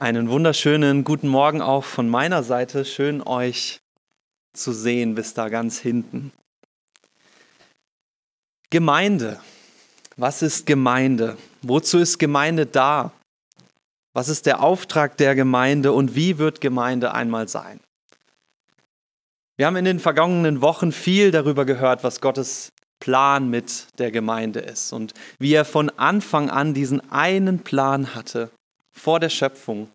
Einen wunderschönen guten Morgen auch von meiner Seite. Schön euch zu sehen bis da ganz hinten. Gemeinde. Was ist Gemeinde? Wozu ist Gemeinde da? Was ist der Auftrag der Gemeinde und wie wird Gemeinde einmal sein? Wir haben in den vergangenen Wochen viel darüber gehört, was Gottes Plan mit der Gemeinde ist und wie er von Anfang an diesen einen Plan hatte, vor der Schöpfung,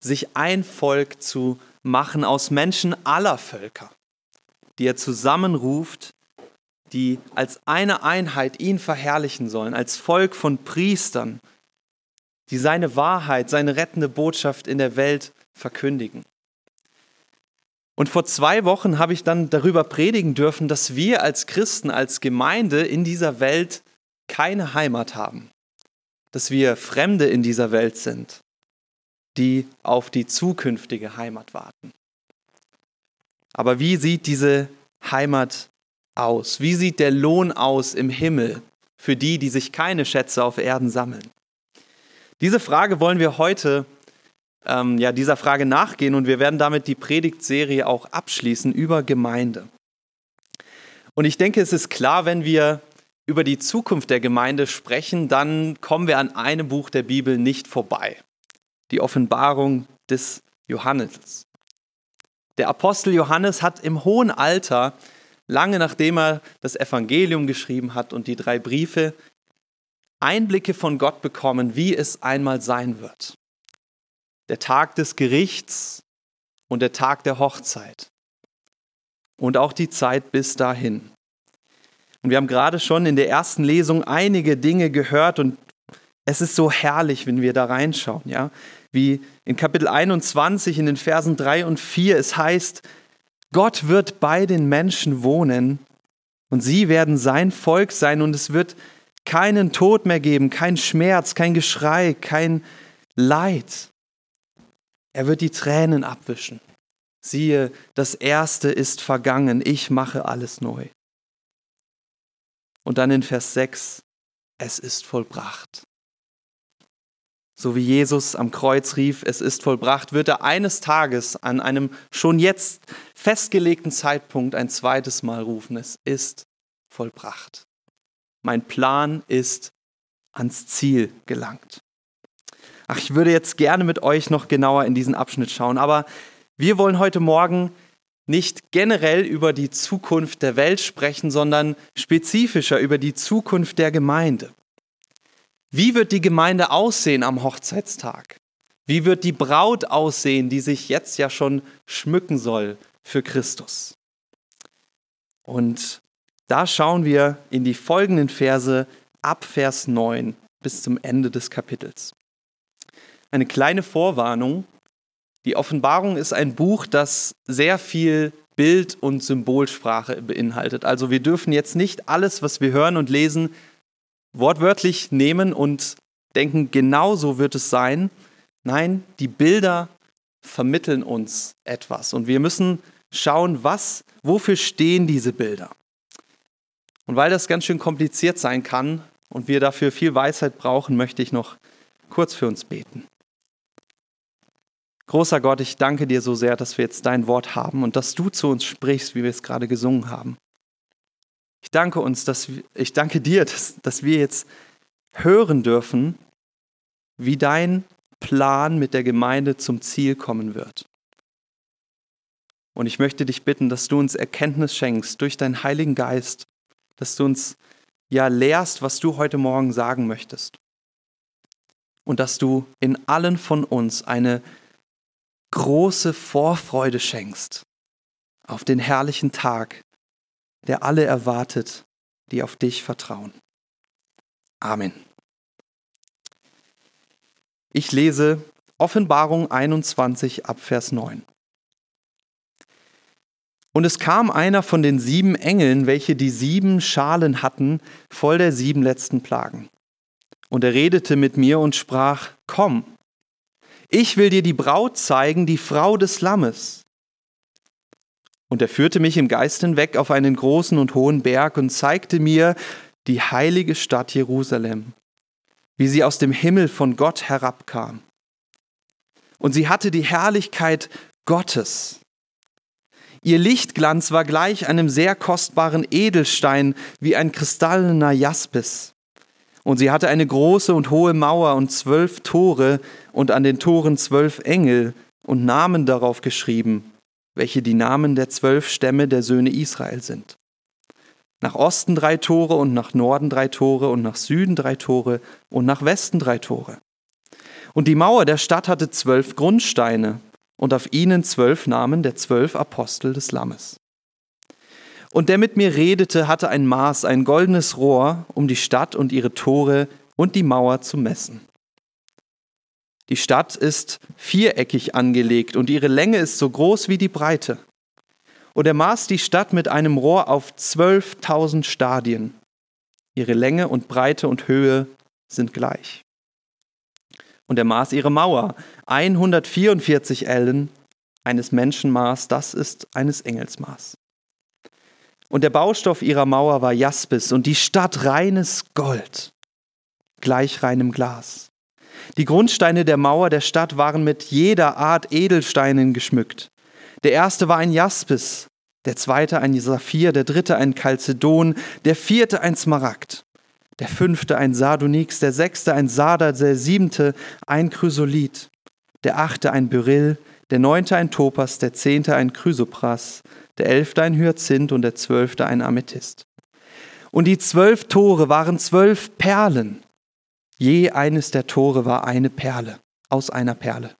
sich ein Volk zu machen aus Menschen aller Völker, die er zusammenruft, die als eine Einheit ihn verherrlichen sollen, als Volk von Priestern, die seine Wahrheit, seine rettende Botschaft in der Welt verkündigen. Und vor zwei Wochen habe ich dann darüber predigen dürfen, dass wir als Christen, als Gemeinde in dieser Welt keine Heimat haben, dass wir Fremde in dieser Welt sind, die auf die zukünftige Heimat warten. Aber wie sieht diese Heimat aus? Wie sieht der Lohn aus im Himmel für die, die sich keine Schätze auf Erden sammeln? Diese Frage wollen wir heute ähm, ja, dieser Frage nachgehen und wir werden damit die Predigtserie auch abschließen über Gemeinde. Und ich denke, es ist klar, wenn wir über die Zukunft der Gemeinde sprechen, dann kommen wir an einem Buch der Bibel nicht vorbei. Die Offenbarung des Johannes. Der Apostel Johannes hat im hohen Alter, lange nachdem er das Evangelium geschrieben hat und die drei Briefe, Einblicke von Gott bekommen, wie es einmal sein wird der Tag des Gerichts und der Tag der Hochzeit. Und auch die Zeit bis dahin. Und wir haben gerade schon in der ersten Lesung einige Dinge gehört und es ist so herrlich, wenn wir da reinschauen, ja? Wie in Kapitel 21 in den Versen 3 und 4 es heißt, Gott wird bei den Menschen wohnen und sie werden sein Volk sein und es wird keinen Tod mehr geben, kein Schmerz, kein Geschrei, kein Leid. Er wird die Tränen abwischen. Siehe, das Erste ist vergangen, ich mache alles neu. Und dann in Vers 6, es ist vollbracht. So wie Jesus am Kreuz rief, es ist vollbracht, wird er eines Tages an einem schon jetzt festgelegten Zeitpunkt ein zweites Mal rufen, es ist vollbracht. Mein Plan ist ans Ziel gelangt. Ach, ich würde jetzt gerne mit euch noch genauer in diesen Abschnitt schauen, aber wir wollen heute Morgen nicht generell über die Zukunft der Welt sprechen, sondern spezifischer über die Zukunft der Gemeinde. Wie wird die Gemeinde aussehen am Hochzeitstag? Wie wird die Braut aussehen, die sich jetzt ja schon schmücken soll für Christus? Und da schauen wir in die folgenden Verse ab Vers 9 bis zum Ende des Kapitels. Eine kleine Vorwarnung. Die Offenbarung ist ein Buch, das sehr viel Bild- und Symbolsprache beinhaltet. Also wir dürfen jetzt nicht alles, was wir hören und lesen, wortwörtlich nehmen und denken, genau so wird es sein. Nein, die Bilder vermitteln uns etwas und wir müssen schauen, was, wofür stehen diese Bilder. Und weil das ganz schön kompliziert sein kann und wir dafür viel Weisheit brauchen, möchte ich noch kurz für uns beten. Großer Gott, ich danke dir so sehr, dass wir jetzt dein Wort haben und dass du zu uns sprichst, wie wir es gerade gesungen haben. Ich danke uns, dass ich danke dir, dass, dass wir jetzt hören dürfen, wie dein Plan mit der Gemeinde zum Ziel kommen wird. Und ich möchte dich bitten, dass du uns Erkenntnis schenkst durch deinen Heiligen Geist, dass du uns ja lehrst, was du heute Morgen sagen möchtest. Und dass du in allen von uns eine große Vorfreude schenkst auf den herrlichen Tag, der alle erwartet, die auf dich vertrauen. Amen. Ich lese Offenbarung 21 ab Vers 9. Und es kam einer von den sieben Engeln, welche die sieben Schalen hatten, voll der sieben letzten Plagen. Und er redete mit mir und sprach, Komm, ich will dir die Braut zeigen, die Frau des Lammes. Und er führte mich im Geist hinweg auf einen großen und hohen Berg und zeigte mir die heilige Stadt Jerusalem, wie sie aus dem Himmel von Gott herabkam. und sie hatte die Herrlichkeit Gottes. Ihr Lichtglanz war gleich einem sehr kostbaren Edelstein wie ein kristallener Jaspis. Und sie hatte eine große und hohe Mauer und zwölf Tore und an den Toren zwölf Engel und Namen darauf geschrieben, welche die Namen der zwölf Stämme der Söhne Israel sind. Nach Osten drei Tore und nach Norden drei Tore und nach Süden drei Tore und nach Westen drei Tore. Und die Mauer der Stadt hatte zwölf Grundsteine und auf ihnen zwölf Namen der zwölf Apostel des Lammes. Und der mit mir redete, hatte ein Maß, ein goldenes Rohr, um die Stadt und ihre Tore und die Mauer zu messen. Die Stadt ist viereckig angelegt und ihre Länge ist so groß wie die Breite. Und er maß die Stadt mit einem Rohr auf zwölftausend Stadien. Ihre Länge und Breite und Höhe sind gleich. Und er maß ihre Mauer, 144 Ellen, eines Menschenmaß, das ist eines Engelsmaß. Und der Baustoff ihrer Mauer war Jaspis und die Stadt reines Gold, gleich reinem Glas. Die Grundsteine der Mauer der Stadt waren mit jeder Art Edelsteinen geschmückt. Der erste war ein Jaspis, der zweite ein Saphir, der dritte ein Chalcedon, der vierte ein Smaragd, der fünfte ein Sardonyx, der sechste ein Sarder, der siebente ein Chrysolith, der achte ein Beryl, der neunte ein Topas, der zehnte ein Chrysopras, der elfte ein Hyazinth und der zwölfte ein Amethyst. Und die zwölf Tore waren zwölf Perlen. Je eines der Tore war eine Perle, aus einer Perle.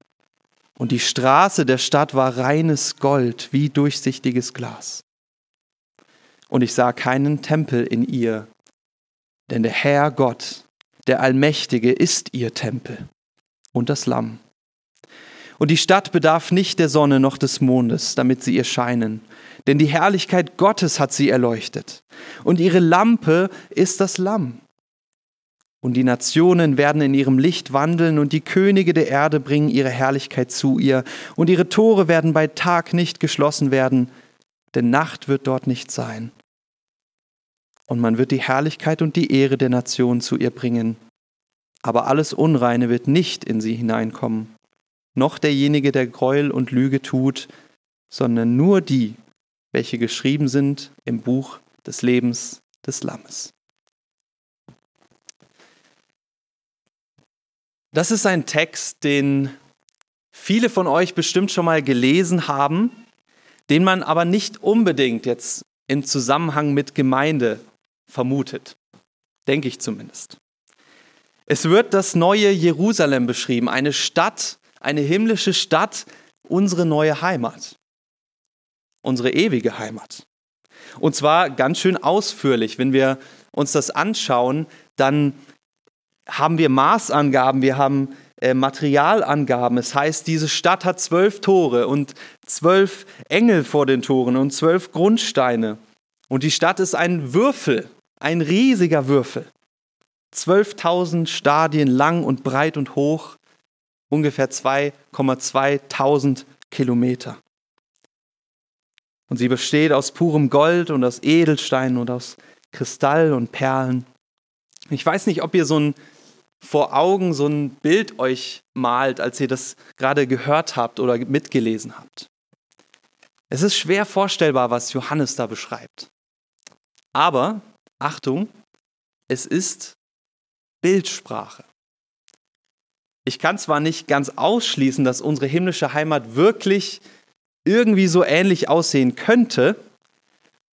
Und die Straße der Stadt war reines Gold, wie durchsichtiges Glas. Und ich sah keinen Tempel in ihr, denn der Herr Gott, der Allmächtige, ist ihr Tempel und das Lamm. Und die Stadt bedarf nicht der Sonne noch des Mondes, damit sie ihr scheinen, denn die Herrlichkeit Gottes hat sie erleuchtet. Und ihre Lampe ist das Lamm. Und die Nationen werden in ihrem Licht wandeln, und die Könige der Erde bringen ihre Herrlichkeit zu ihr, und ihre Tore werden bei Tag nicht geschlossen werden, denn Nacht wird dort nicht sein. Und man wird die Herrlichkeit und die Ehre der Nationen zu ihr bringen. Aber alles Unreine wird nicht in sie hineinkommen noch derjenige, der Gräuel und Lüge tut, sondern nur die, welche geschrieben sind im Buch des Lebens des Lammes. Das ist ein Text, den viele von euch bestimmt schon mal gelesen haben, den man aber nicht unbedingt jetzt im Zusammenhang mit Gemeinde vermutet. Denke ich zumindest. Es wird das neue Jerusalem beschrieben, eine Stadt, eine himmlische Stadt, unsere neue Heimat, unsere ewige Heimat. Und zwar ganz schön ausführlich. Wenn wir uns das anschauen, dann haben wir Maßangaben, wir haben äh, Materialangaben. Es heißt, diese Stadt hat zwölf Tore und zwölf Engel vor den Toren und zwölf Grundsteine. Und die Stadt ist ein Würfel, ein riesiger Würfel. 12.000 Stadien lang und breit und hoch ungefähr 2,2 Kilometer. Und sie besteht aus purem Gold und aus Edelsteinen und aus Kristall und Perlen. Ich weiß nicht, ob ihr so ein vor Augen so ein Bild euch malt, als ihr das gerade gehört habt oder mitgelesen habt. Es ist schwer vorstellbar, was Johannes da beschreibt. Aber, Achtung, es ist Bildsprache. Ich kann zwar nicht ganz ausschließen, dass unsere himmlische Heimat wirklich irgendwie so ähnlich aussehen könnte,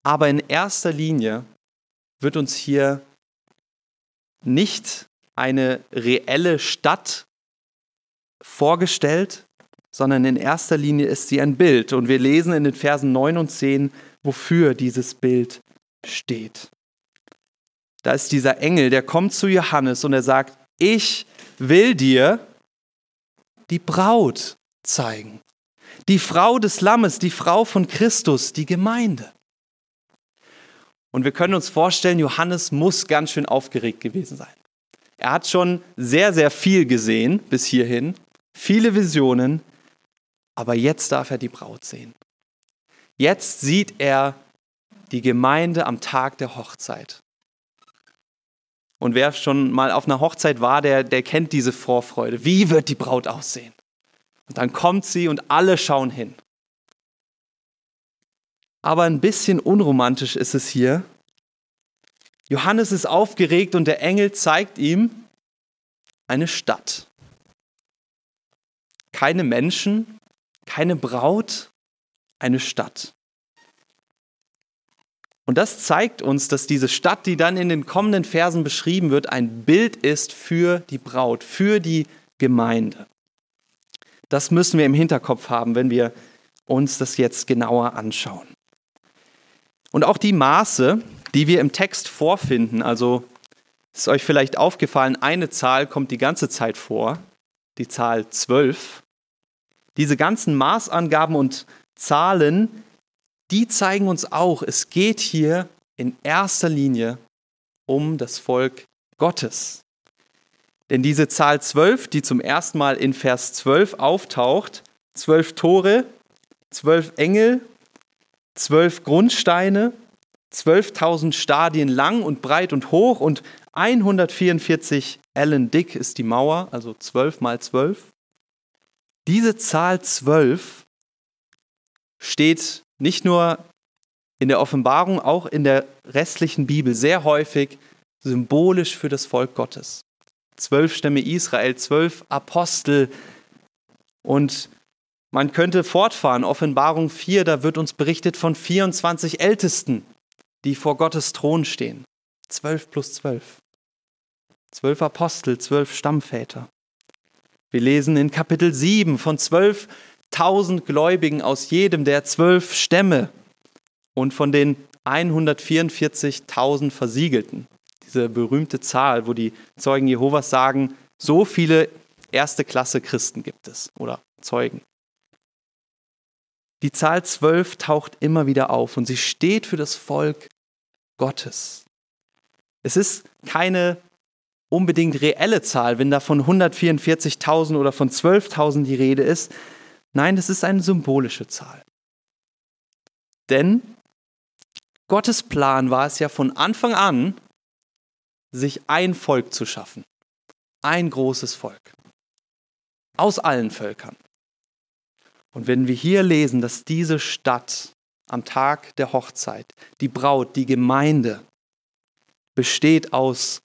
aber in erster Linie wird uns hier nicht eine reelle Stadt vorgestellt, sondern in erster Linie ist sie ein Bild. Und wir lesen in den Versen 9 und 10, wofür dieses Bild steht. Da ist dieser Engel, der kommt zu Johannes und er sagt, ich will dir die Braut zeigen. Die Frau des Lammes, die Frau von Christus, die Gemeinde. Und wir können uns vorstellen, Johannes muss ganz schön aufgeregt gewesen sein. Er hat schon sehr, sehr viel gesehen bis hierhin, viele Visionen, aber jetzt darf er die Braut sehen. Jetzt sieht er die Gemeinde am Tag der Hochzeit. Und wer schon mal auf einer Hochzeit war, der, der kennt diese Vorfreude. Wie wird die Braut aussehen? Und dann kommt sie und alle schauen hin. Aber ein bisschen unromantisch ist es hier. Johannes ist aufgeregt und der Engel zeigt ihm eine Stadt. Keine Menschen, keine Braut, eine Stadt. Und das zeigt uns, dass diese Stadt, die dann in den kommenden Versen beschrieben wird, ein Bild ist für die Braut, für die Gemeinde. Das müssen wir im Hinterkopf haben, wenn wir uns das jetzt genauer anschauen. Und auch die Maße, die wir im Text vorfinden, also ist euch vielleicht aufgefallen, eine Zahl kommt die ganze Zeit vor, die Zahl 12. Diese ganzen Maßangaben und Zahlen die zeigen uns auch, es geht hier in erster Linie um das Volk Gottes. Denn diese Zahl 12, die zum ersten Mal in Vers 12 auftaucht, zwölf Tore, zwölf Engel, zwölf Grundsteine, 12.000 Stadien lang und breit und hoch und 144 Ellen dick ist die Mauer, also 12 mal 12. Diese Zahl 12 steht nicht nur in der Offenbarung, auch in der restlichen Bibel sehr häufig symbolisch für das Volk Gottes. Zwölf Stämme Israel, zwölf Apostel und man könnte fortfahren. Offenbarung 4, da wird uns berichtet von 24 Ältesten, die vor Gottes Thron stehen. Zwölf plus zwölf. Zwölf Apostel, zwölf Stammväter. Wir lesen in Kapitel 7 von zwölf tausend Gläubigen aus jedem der zwölf Stämme und von den 144.000 Versiegelten. Diese berühmte Zahl, wo die Zeugen Jehovas sagen, so viele erste Klasse Christen gibt es oder Zeugen. Die Zahl 12 taucht immer wieder auf und sie steht für das Volk Gottes. Es ist keine unbedingt reelle Zahl, wenn da von 144.000 oder von 12.000 die Rede ist, Nein, es ist eine symbolische Zahl. Denn Gottes Plan war es ja von Anfang an, sich ein Volk zu schaffen. Ein großes Volk. Aus allen Völkern. Und wenn wir hier lesen, dass diese Stadt am Tag der Hochzeit, die Braut, die Gemeinde, besteht aus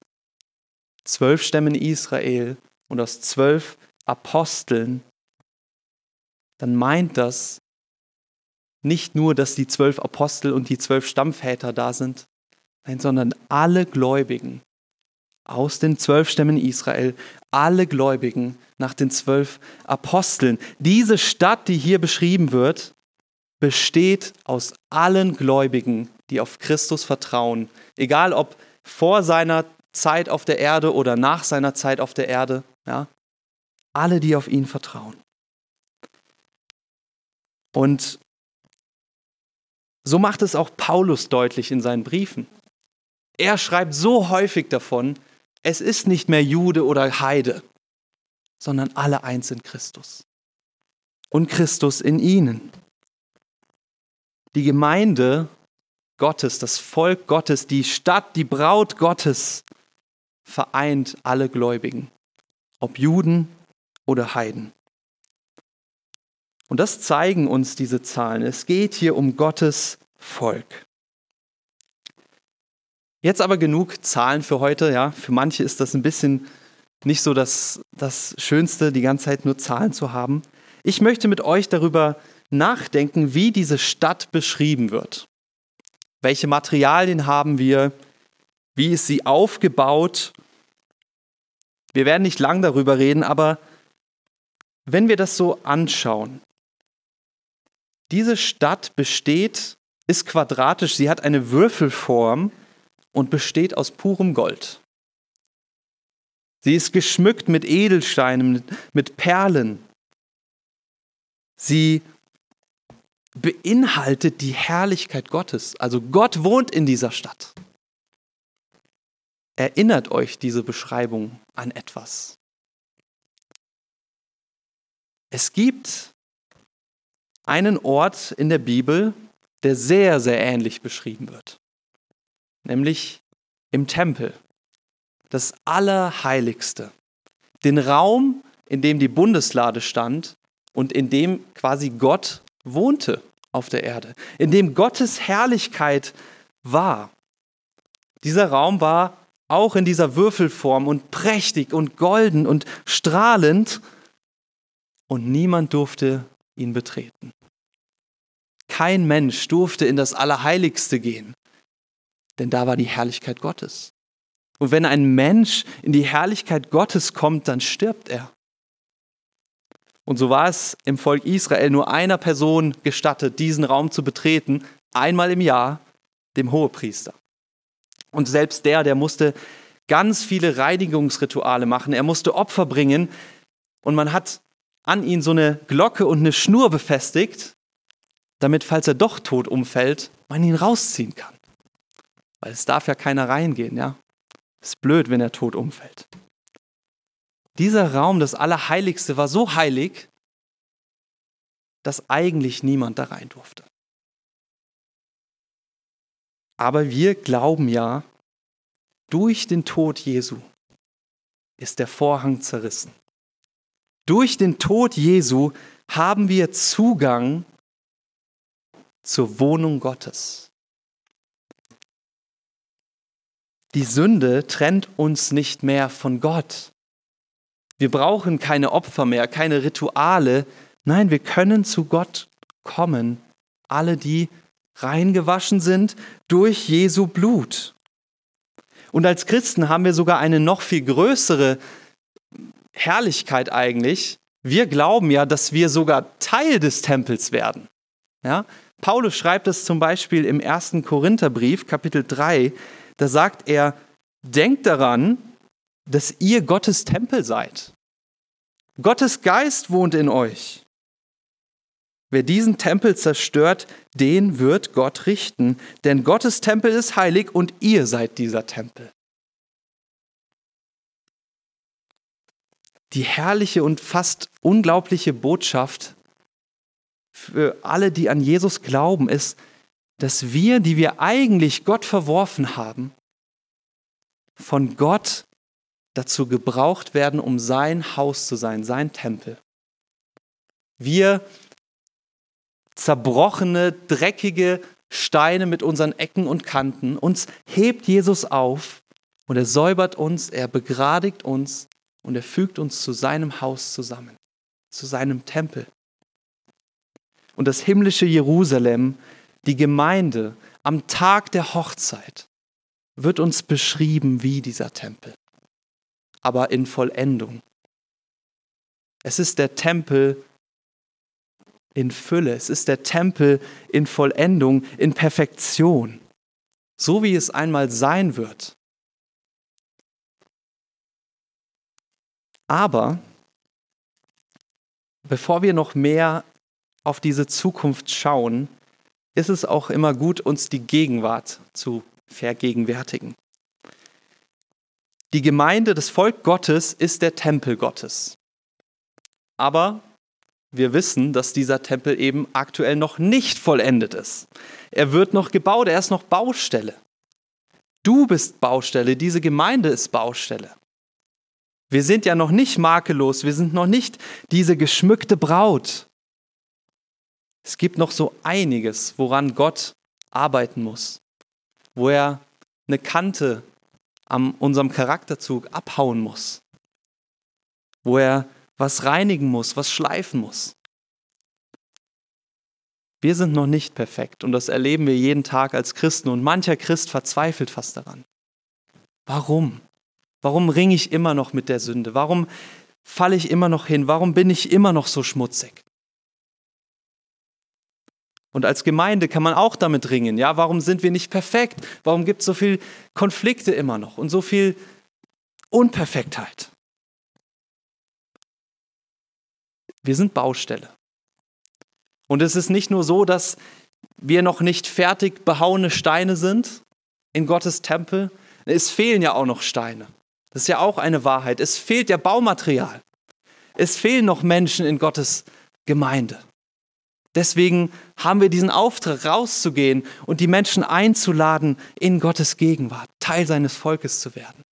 zwölf Stämmen Israel und aus zwölf Aposteln, dann meint das nicht nur, dass die zwölf Apostel und die zwölf Stammväter da sind, nein, sondern alle Gläubigen aus den zwölf Stämmen Israel, alle Gläubigen nach den zwölf Aposteln. Diese Stadt, die hier beschrieben wird, besteht aus allen Gläubigen, die auf Christus vertrauen, egal ob vor seiner Zeit auf der Erde oder nach seiner Zeit auf der Erde, ja, alle, die auf ihn vertrauen. Und so macht es auch Paulus deutlich in seinen Briefen. Er schreibt so häufig davon, es ist nicht mehr Jude oder Heide, sondern alle eins in Christus. Und Christus in ihnen. Die Gemeinde Gottes, das Volk Gottes, die Stadt, die Braut Gottes vereint alle Gläubigen, ob Juden oder Heiden. Und das zeigen uns diese Zahlen. Es geht hier um Gottes Volk. Jetzt aber genug Zahlen für heute. Ja, für manche ist das ein bisschen nicht so das, das Schönste, die ganze Zeit nur Zahlen zu haben. Ich möchte mit euch darüber nachdenken, wie diese Stadt beschrieben wird. Welche Materialien haben wir? Wie ist sie aufgebaut? Wir werden nicht lang darüber reden, aber wenn wir das so anschauen, diese Stadt besteht, ist quadratisch, sie hat eine Würfelform und besteht aus purem Gold. Sie ist geschmückt mit Edelsteinen, mit Perlen. Sie beinhaltet die Herrlichkeit Gottes. Also Gott wohnt in dieser Stadt. Erinnert euch diese Beschreibung an etwas? Es gibt einen Ort in der Bibel, der sehr, sehr ähnlich beschrieben wird, nämlich im Tempel, das Allerheiligste, den Raum, in dem die Bundeslade stand und in dem quasi Gott wohnte auf der Erde, in dem Gottes Herrlichkeit war. Dieser Raum war auch in dieser Würfelform und prächtig und golden und strahlend und niemand durfte ihn betreten. Kein Mensch durfte in das Allerheiligste gehen, denn da war die Herrlichkeit Gottes. Und wenn ein Mensch in die Herrlichkeit Gottes kommt, dann stirbt er. Und so war es im Volk Israel nur einer Person gestattet, diesen Raum zu betreten, einmal im Jahr, dem Hohepriester. Und selbst der, der musste ganz viele Reinigungsrituale machen, er musste Opfer bringen und man hat an ihn so eine Glocke und eine Schnur befestigt, damit, falls er doch tot umfällt, man ihn rausziehen kann. Weil es darf ja keiner reingehen, ja. Ist blöd, wenn er tot umfällt. Dieser Raum, das Allerheiligste, war so heilig, dass eigentlich niemand da rein durfte. Aber wir glauben ja, durch den Tod Jesu ist der Vorhang zerrissen. Durch den Tod Jesu haben wir Zugang zur Wohnung Gottes. Die Sünde trennt uns nicht mehr von Gott. Wir brauchen keine Opfer mehr, keine Rituale. Nein, wir können zu Gott kommen, alle, die reingewaschen sind durch Jesu Blut. Und als Christen haben wir sogar eine noch viel größere Herrlichkeit eigentlich. Wir glauben ja, dass wir sogar Teil des Tempels werden. Ja? Paulus schreibt es zum Beispiel im ersten Korintherbrief, Kapitel 3, da sagt er, denkt daran, dass ihr Gottes Tempel seid. Gottes Geist wohnt in euch. Wer diesen Tempel zerstört, den wird Gott richten, denn Gottes Tempel ist heilig und ihr seid dieser Tempel. Die herrliche und fast unglaubliche Botschaft für alle, die an Jesus glauben, ist, dass wir, die wir eigentlich Gott verworfen haben, von Gott dazu gebraucht werden, um sein Haus zu sein, sein Tempel. Wir zerbrochene, dreckige Steine mit unseren Ecken und Kanten. Uns hebt Jesus auf und er säubert uns, er begradigt uns und er fügt uns zu seinem Haus zusammen, zu seinem Tempel. Und das himmlische Jerusalem, die Gemeinde am Tag der Hochzeit, wird uns beschrieben wie dieser Tempel, aber in Vollendung. Es ist der Tempel in Fülle. Es ist der Tempel in Vollendung, in Perfektion, so wie es einmal sein wird. Aber bevor wir noch mehr auf diese Zukunft schauen, ist es auch immer gut, uns die Gegenwart zu vergegenwärtigen. Die Gemeinde, das Volk Gottes ist der Tempel Gottes. Aber wir wissen, dass dieser Tempel eben aktuell noch nicht vollendet ist. Er wird noch gebaut, er ist noch Baustelle. Du bist Baustelle, diese Gemeinde ist Baustelle. Wir sind ja noch nicht makellos, wir sind noch nicht diese geschmückte Braut. Es gibt noch so einiges, woran Gott arbeiten muss, wo er eine Kante an unserem Charakterzug abhauen muss, wo er was reinigen muss, was schleifen muss. Wir sind noch nicht perfekt und das erleben wir jeden Tag als Christen und mancher Christ verzweifelt fast daran. Warum? Warum ringe ich immer noch mit der Sünde? Warum falle ich immer noch hin? Warum bin ich immer noch so schmutzig? Und als Gemeinde kann man auch damit ringen. Ja, warum sind wir nicht perfekt? Warum gibt es so viele Konflikte immer noch und so viel Unperfektheit? Wir sind Baustelle. Und es ist nicht nur so, dass wir noch nicht fertig behauene Steine sind in Gottes Tempel. Es fehlen ja auch noch Steine. Das ist ja auch eine Wahrheit. Es fehlt ja Baumaterial. Es fehlen noch Menschen in Gottes Gemeinde. Deswegen haben wir diesen Auftrag, rauszugehen und die Menschen einzuladen, in Gottes Gegenwart Teil seines Volkes zu werden.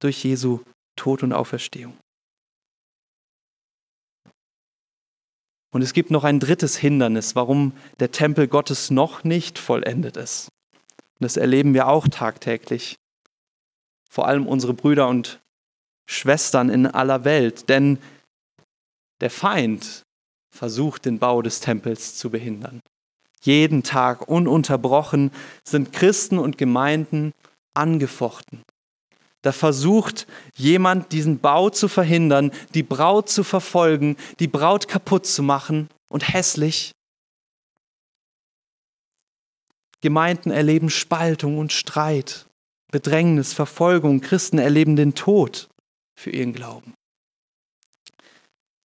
Durch Jesu Tod und Auferstehung. Und es gibt noch ein drittes Hindernis, warum der Tempel Gottes noch nicht vollendet ist. Und das erleben wir auch tagtäglich. Vor allem unsere Brüder und Schwestern in aller Welt. Denn der Feind versucht, den Bau des Tempels zu behindern. Jeden Tag ununterbrochen sind Christen und Gemeinden angefochten. Da versucht jemand, diesen Bau zu verhindern, die Braut zu verfolgen, die Braut kaputt zu machen und hässlich. Gemeinden erleben Spaltung und Streit, Bedrängnis, Verfolgung. Christen erleben den Tod für ihren Glauben.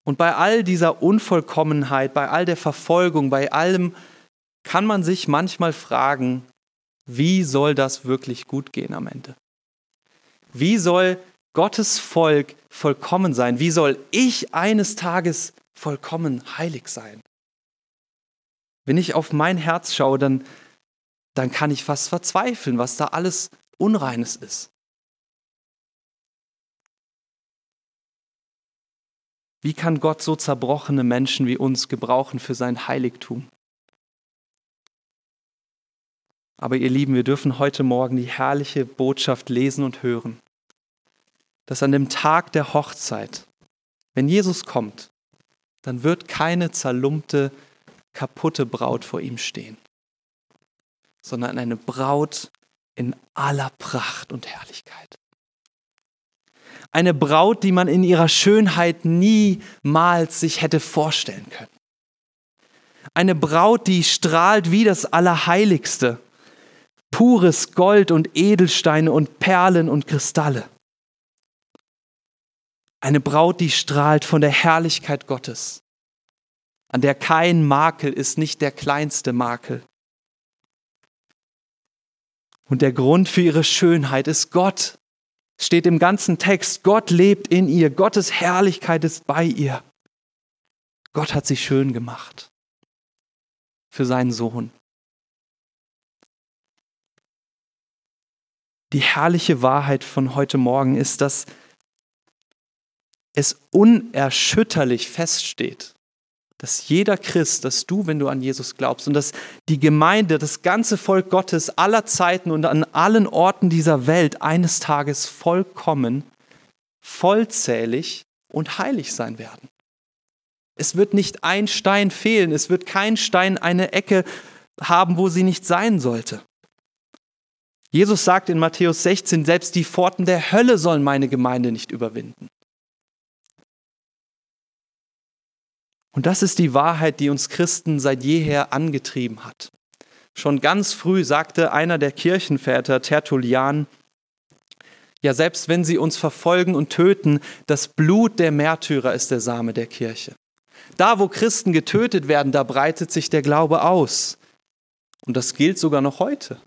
Und bei all dieser Unvollkommenheit, bei all der Verfolgung, bei allem kann man sich manchmal fragen, wie soll das wirklich gut gehen am Ende? Wie soll Gottes Volk vollkommen sein? Wie soll ich eines Tages vollkommen heilig sein? Wenn ich auf mein Herz schaue, dann, dann kann ich fast verzweifeln, was da alles Unreines ist. Wie kann Gott so zerbrochene Menschen wie uns gebrauchen für sein Heiligtum? Aber ihr Lieben, wir dürfen heute Morgen die herrliche Botschaft lesen und hören dass an dem Tag der Hochzeit, wenn Jesus kommt, dann wird keine zerlumpte, kaputte Braut vor ihm stehen, sondern eine Braut in aller Pracht und Herrlichkeit. Eine Braut, die man in ihrer Schönheit niemals sich hätte vorstellen können. Eine Braut, die strahlt wie das Allerheiligste. Pures Gold und Edelsteine und Perlen und Kristalle. Eine Braut, die strahlt von der Herrlichkeit Gottes, an der kein Makel ist, nicht der kleinste Makel. Und der Grund für ihre Schönheit ist Gott. Steht im ganzen Text, Gott lebt in ihr, Gottes Herrlichkeit ist bei ihr. Gott hat sie schön gemacht für seinen Sohn. Die herrliche Wahrheit von heute Morgen ist, dass es unerschütterlich feststeht, dass jeder Christ, dass du, wenn du an Jesus glaubst und dass die Gemeinde, das ganze Volk Gottes aller Zeiten und an allen Orten dieser Welt eines Tages vollkommen, vollzählig und heilig sein werden. Es wird nicht ein Stein fehlen, es wird kein Stein eine Ecke haben, wo sie nicht sein sollte. Jesus sagt in Matthäus 16, selbst die Pforten der Hölle sollen meine Gemeinde nicht überwinden. Und das ist die Wahrheit, die uns Christen seit jeher angetrieben hat. Schon ganz früh sagte einer der Kirchenväter, Tertullian, ja, selbst wenn sie uns verfolgen und töten, das Blut der Märtyrer ist der Same der Kirche. Da, wo Christen getötet werden, da breitet sich der Glaube aus. Und das gilt sogar noch heute.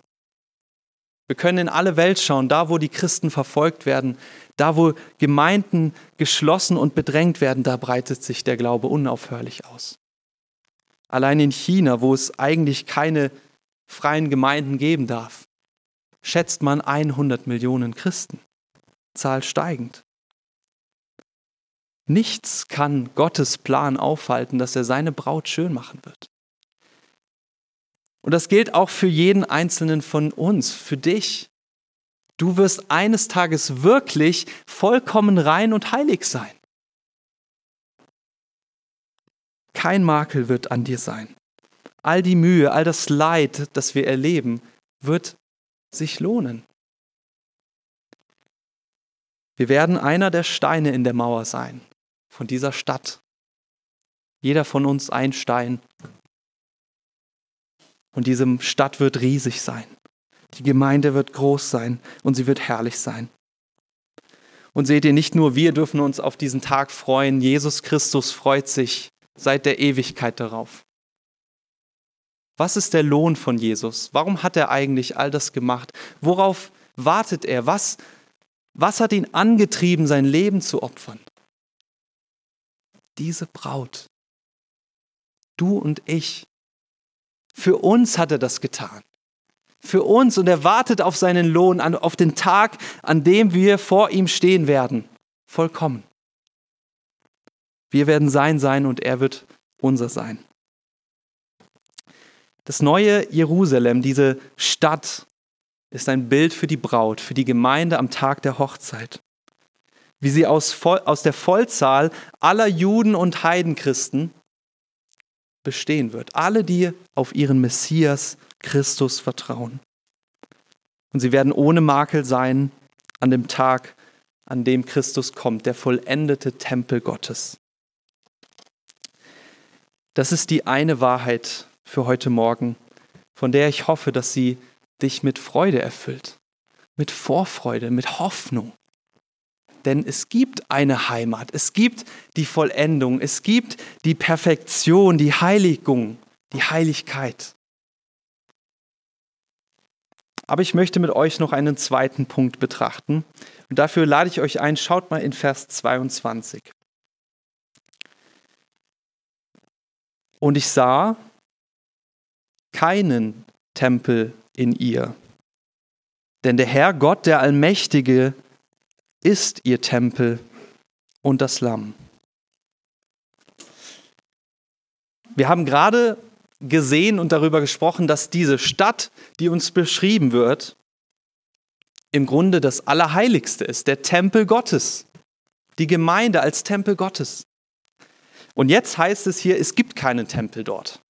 Wir können in alle Welt schauen, da, wo die Christen verfolgt werden, da, wo Gemeinden geschlossen und bedrängt werden, da breitet sich der Glaube unaufhörlich aus. Allein in China, wo es eigentlich keine freien Gemeinden geben darf, schätzt man 100 Millionen Christen. Zahl steigend. Nichts kann Gottes Plan aufhalten, dass er seine Braut schön machen wird. Und das gilt auch für jeden einzelnen von uns, für dich. Du wirst eines Tages wirklich vollkommen rein und heilig sein. Kein Makel wird an dir sein. All die Mühe, all das Leid, das wir erleben, wird sich lohnen. Wir werden einer der Steine in der Mauer sein, von dieser Stadt. Jeder von uns ein Stein. Und diese Stadt wird riesig sein. Die Gemeinde wird groß sein und sie wird herrlich sein. Und seht ihr, nicht nur wir dürfen uns auf diesen Tag freuen, Jesus Christus freut sich seit der Ewigkeit darauf. Was ist der Lohn von Jesus? Warum hat er eigentlich all das gemacht? Worauf wartet er? Was, was hat ihn angetrieben, sein Leben zu opfern? Diese Braut. Du und ich. Für uns hat er das getan für uns und er wartet auf seinen Lohn, auf den Tag, an dem wir vor ihm stehen werden. Vollkommen. Wir werden sein sein und er wird unser sein. Das neue Jerusalem, diese Stadt, ist ein Bild für die Braut, für die Gemeinde am Tag der Hochzeit. Wie sie aus, aus der Vollzahl aller Juden und Heidenchristen bestehen wird. Alle, die auf ihren Messias Christus vertrauen. Und sie werden ohne Makel sein an dem Tag, an dem Christus kommt, der vollendete Tempel Gottes. Das ist die eine Wahrheit für heute Morgen, von der ich hoffe, dass sie dich mit Freude erfüllt, mit Vorfreude, mit Hoffnung. Denn es gibt eine Heimat, es gibt die Vollendung, es gibt die Perfektion, die Heiligung, die Heiligkeit. Aber ich möchte mit euch noch einen zweiten Punkt betrachten. Und dafür lade ich euch ein, schaut mal in Vers 22. Und ich sah keinen Tempel in ihr. Denn der Herr Gott, der Allmächtige, ist ihr Tempel und das Lamm. Wir haben gerade gesehen und darüber gesprochen, dass diese Stadt, die uns beschrieben wird, im Grunde das Allerheiligste ist, der Tempel Gottes, die Gemeinde als Tempel Gottes. Und jetzt heißt es hier, es gibt keinen Tempel dort.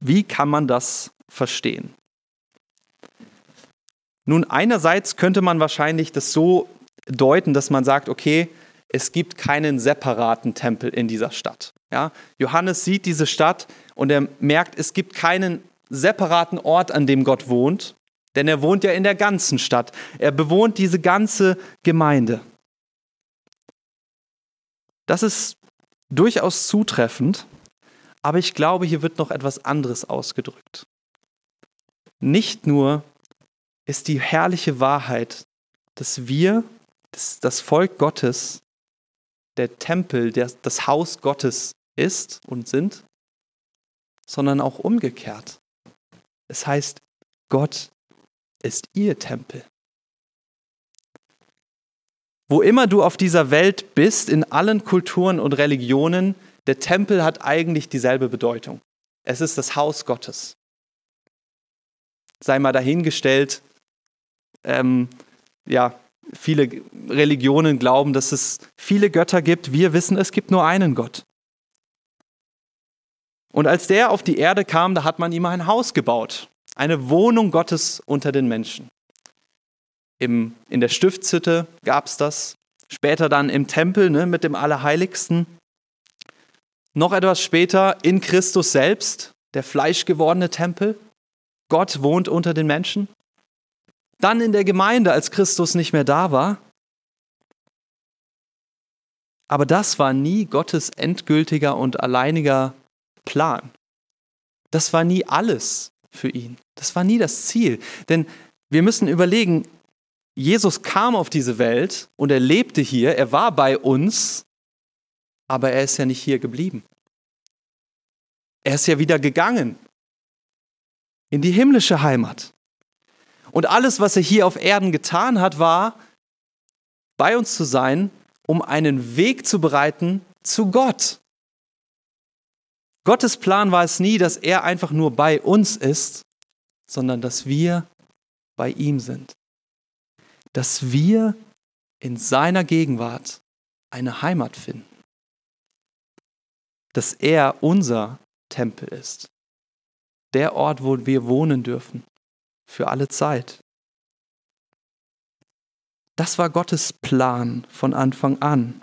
Wie kann man das verstehen? Nun, einerseits könnte man wahrscheinlich das so deuten, dass man sagt, okay, es gibt keinen separaten Tempel in dieser Stadt. Ja? Johannes sieht diese Stadt und er merkt, es gibt keinen separaten Ort, an dem Gott wohnt, denn er wohnt ja in der ganzen Stadt. Er bewohnt diese ganze Gemeinde. Das ist durchaus zutreffend, aber ich glaube, hier wird noch etwas anderes ausgedrückt. Nicht nur ist die herrliche Wahrheit, dass wir, das, das Volk Gottes, der Tempel, der, das Haus Gottes ist und sind, sondern auch umgekehrt. Es heißt, Gott ist ihr Tempel. Wo immer du auf dieser Welt bist, in allen Kulturen und Religionen, der Tempel hat eigentlich dieselbe Bedeutung. Es ist das Haus Gottes. Sei mal dahingestellt, ähm, ja, viele Religionen glauben, dass es viele Götter gibt. Wir wissen, es gibt nur einen Gott. Und als der auf die Erde kam, da hat man ihm ein Haus gebaut, eine Wohnung Gottes unter den Menschen. Im, in der Stiftshütte gab es das, später dann im Tempel ne, mit dem Allerheiligsten. Noch etwas später in Christus selbst, der fleischgewordene Tempel. Gott wohnt unter den Menschen. Dann in der Gemeinde, als Christus nicht mehr da war. Aber das war nie Gottes endgültiger und alleiniger Plan. Das war nie alles für ihn. Das war nie das Ziel. Denn wir müssen überlegen, Jesus kam auf diese Welt und er lebte hier, er war bei uns, aber er ist ja nicht hier geblieben. Er ist ja wieder gegangen in die himmlische Heimat. Und alles, was er hier auf Erden getan hat, war, bei uns zu sein, um einen Weg zu bereiten zu Gott. Gottes Plan war es nie, dass er einfach nur bei uns ist, sondern dass wir bei ihm sind. Dass wir in seiner Gegenwart eine Heimat finden. Dass er unser Tempel ist. Der Ort, wo wir wohnen dürfen für alle Zeit. Das war Gottes Plan von Anfang an.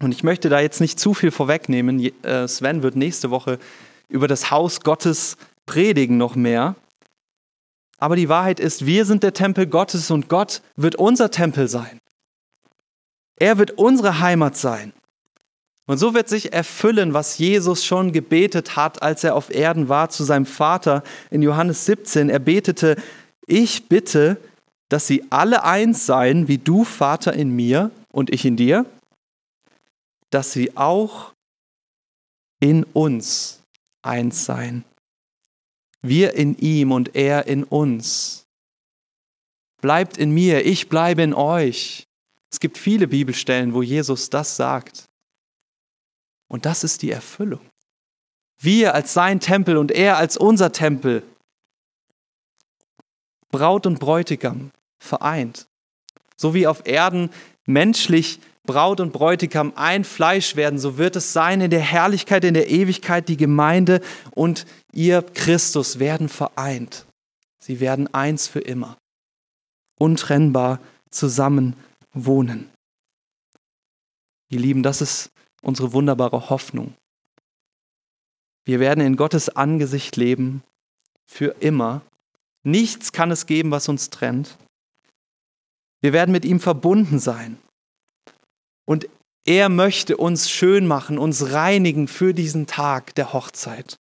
Und ich möchte da jetzt nicht zu viel vorwegnehmen. Äh, Sven wird nächste Woche über das Haus Gottes predigen noch mehr. Aber die Wahrheit ist, wir sind der Tempel Gottes und Gott wird unser Tempel sein. Er wird unsere Heimat sein. Und so wird sich erfüllen, was Jesus schon gebetet hat, als er auf Erden war zu seinem Vater in Johannes 17. Er betete, ich bitte, dass sie alle eins seien, wie du, Vater, in mir und ich in dir, dass sie auch in uns eins seien. Wir in ihm und er in uns. Bleibt in mir, ich bleibe in euch. Es gibt viele Bibelstellen, wo Jesus das sagt. Und das ist die Erfüllung. Wir als sein Tempel und er als unser Tempel. Braut und Bräutigam vereint. So wie auf Erden menschlich Braut und Bräutigam ein Fleisch werden, so wird es sein in der Herrlichkeit, in der Ewigkeit. Die Gemeinde und ihr Christus werden vereint. Sie werden eins für immer, untrennbar zusammen wohnen. Ihr Lieben, das ist unsere wunderbare Hoffnung. Wir werden in Gottes Angesicht leben für immer. Nichts kann es geben, was uns trennt. Wir werden mit ihm verbunden sein. Und er möchte uns schön machen, uns reinigen für diesen Tag der Hochzeit.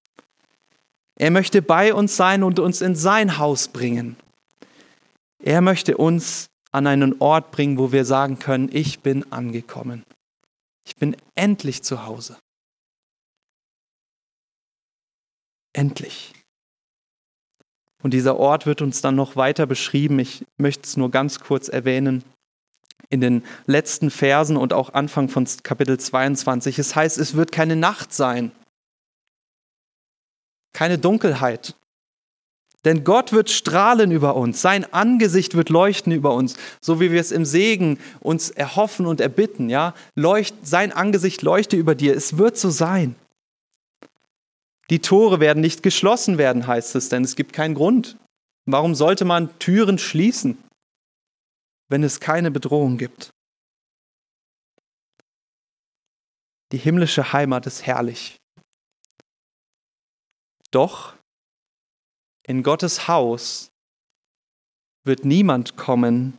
Er möchte bei uns sein und uns in sein Haus bringen. Er möchte uns an einen Ort bringen, wo wir sagen können, ich bin angekommen. Ich bin endlich zu Hause. Endlich. Und dieser Ort wird uns dann noch weiter beschrieben. Ich möchte es nur ganz kurz erwähnen in den letzten Versen und auch Anfang von Kapitel 22. Es heißt, es wird keine Nacht sein, keine Dunkelheit. Denn Gott wird strahlen über uns, sein Angesicht wird leuchten über uns, so wie wir es im Segen uns erhoffen und erbitten, ja? Leucht, sein Angesicht leuchte über dir, es wird so sein. Die Tore werden nicht geschlossen werden, heißt es, denn es gibt keinen Grund. Warum sollte man Türen schließen? wenn es keine Bedrohung gibt. Die himmlische Heimat ist herrlich. Doch in Gottes Haus wird niemand kommen,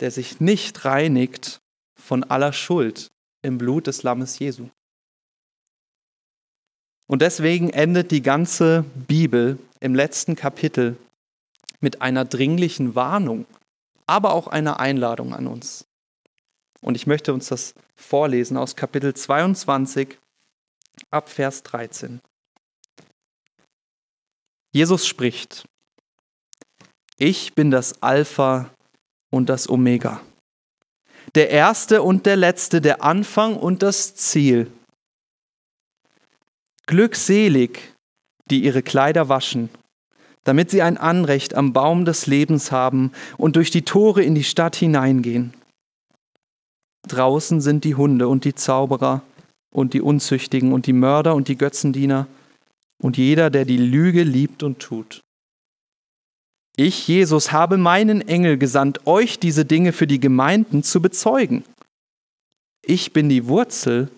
der sich nicht reinigt von aller Schuld im Blut des Lammes Jesu. Und deswegen endet die ganze Bibel im letzten Kapitel mit einer dringlichen Warnung aber auch eine Einladung an uns. Und ich möchte uns das vorlesen aus Kapitel 22 ab Vers 13. Jesus spricht, ich bin das Alpha und das Omega, der Erste und der Letzte, der Anfang und das Ziel. Glückselig, die ihre Kleider waschen damit sie ein Anrecht am Baum des Lebens haben und durch die Tore in die Stadt hineingehen. Draußen sind die Hunde und die Zauberer und die Unzüchtigen und die Mörder und die Götzendiener und jeder, der die Lüge liebt und tut. Ich, Jesus, habe meinen Engel gesandt, euch diese Dinge für die Gemeinden zu bezeugen. Ich bin die Wurzel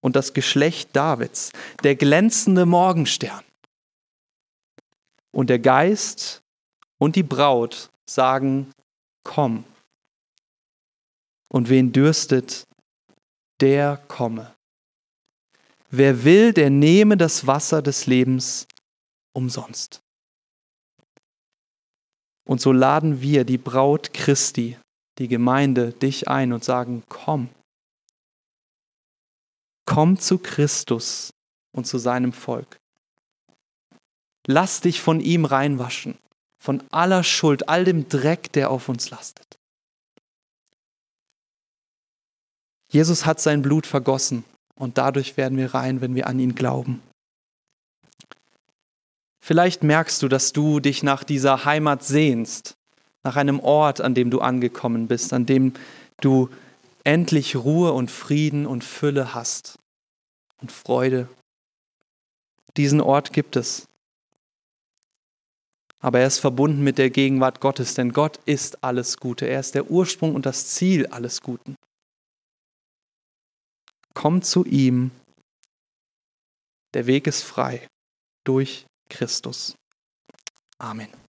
und das Geschlecht Davids, der glänzende Morgenstern. Und der Geist und die Braut sagen, komm. Und wen dürstet, der komme. Wer will, der nehme das Wasser des Lebens umsonst. Und so laden wir die Braut Christi, die Gemeinde, dich ein und sagen, komm. Komm zu Christus und zu seinem Volk. Lass dich von ihm reinwaschen, von aller Schuld, all dem Dreck, der auf uns lastet. Jesus hat sein Blut vergossen und dadurch werden wir rein, wenn wir an ihn glauben. Vielleicht merkst du, dass du dich nach dieser Heimat sehnst, nach einem Ort, an dem du angekommen bist, an dem du endlich Ruhe und Frieden und Fülle hast und Freude. Diesen Ort gibt es aber er ist verbunden mit der Gegenwart Gottes, denn Gott ist alles Gute. Er ist der Ursprung und das Ziel alles Guten. Komm zu ihm. Der Weg ist frei durch Christus. Amen.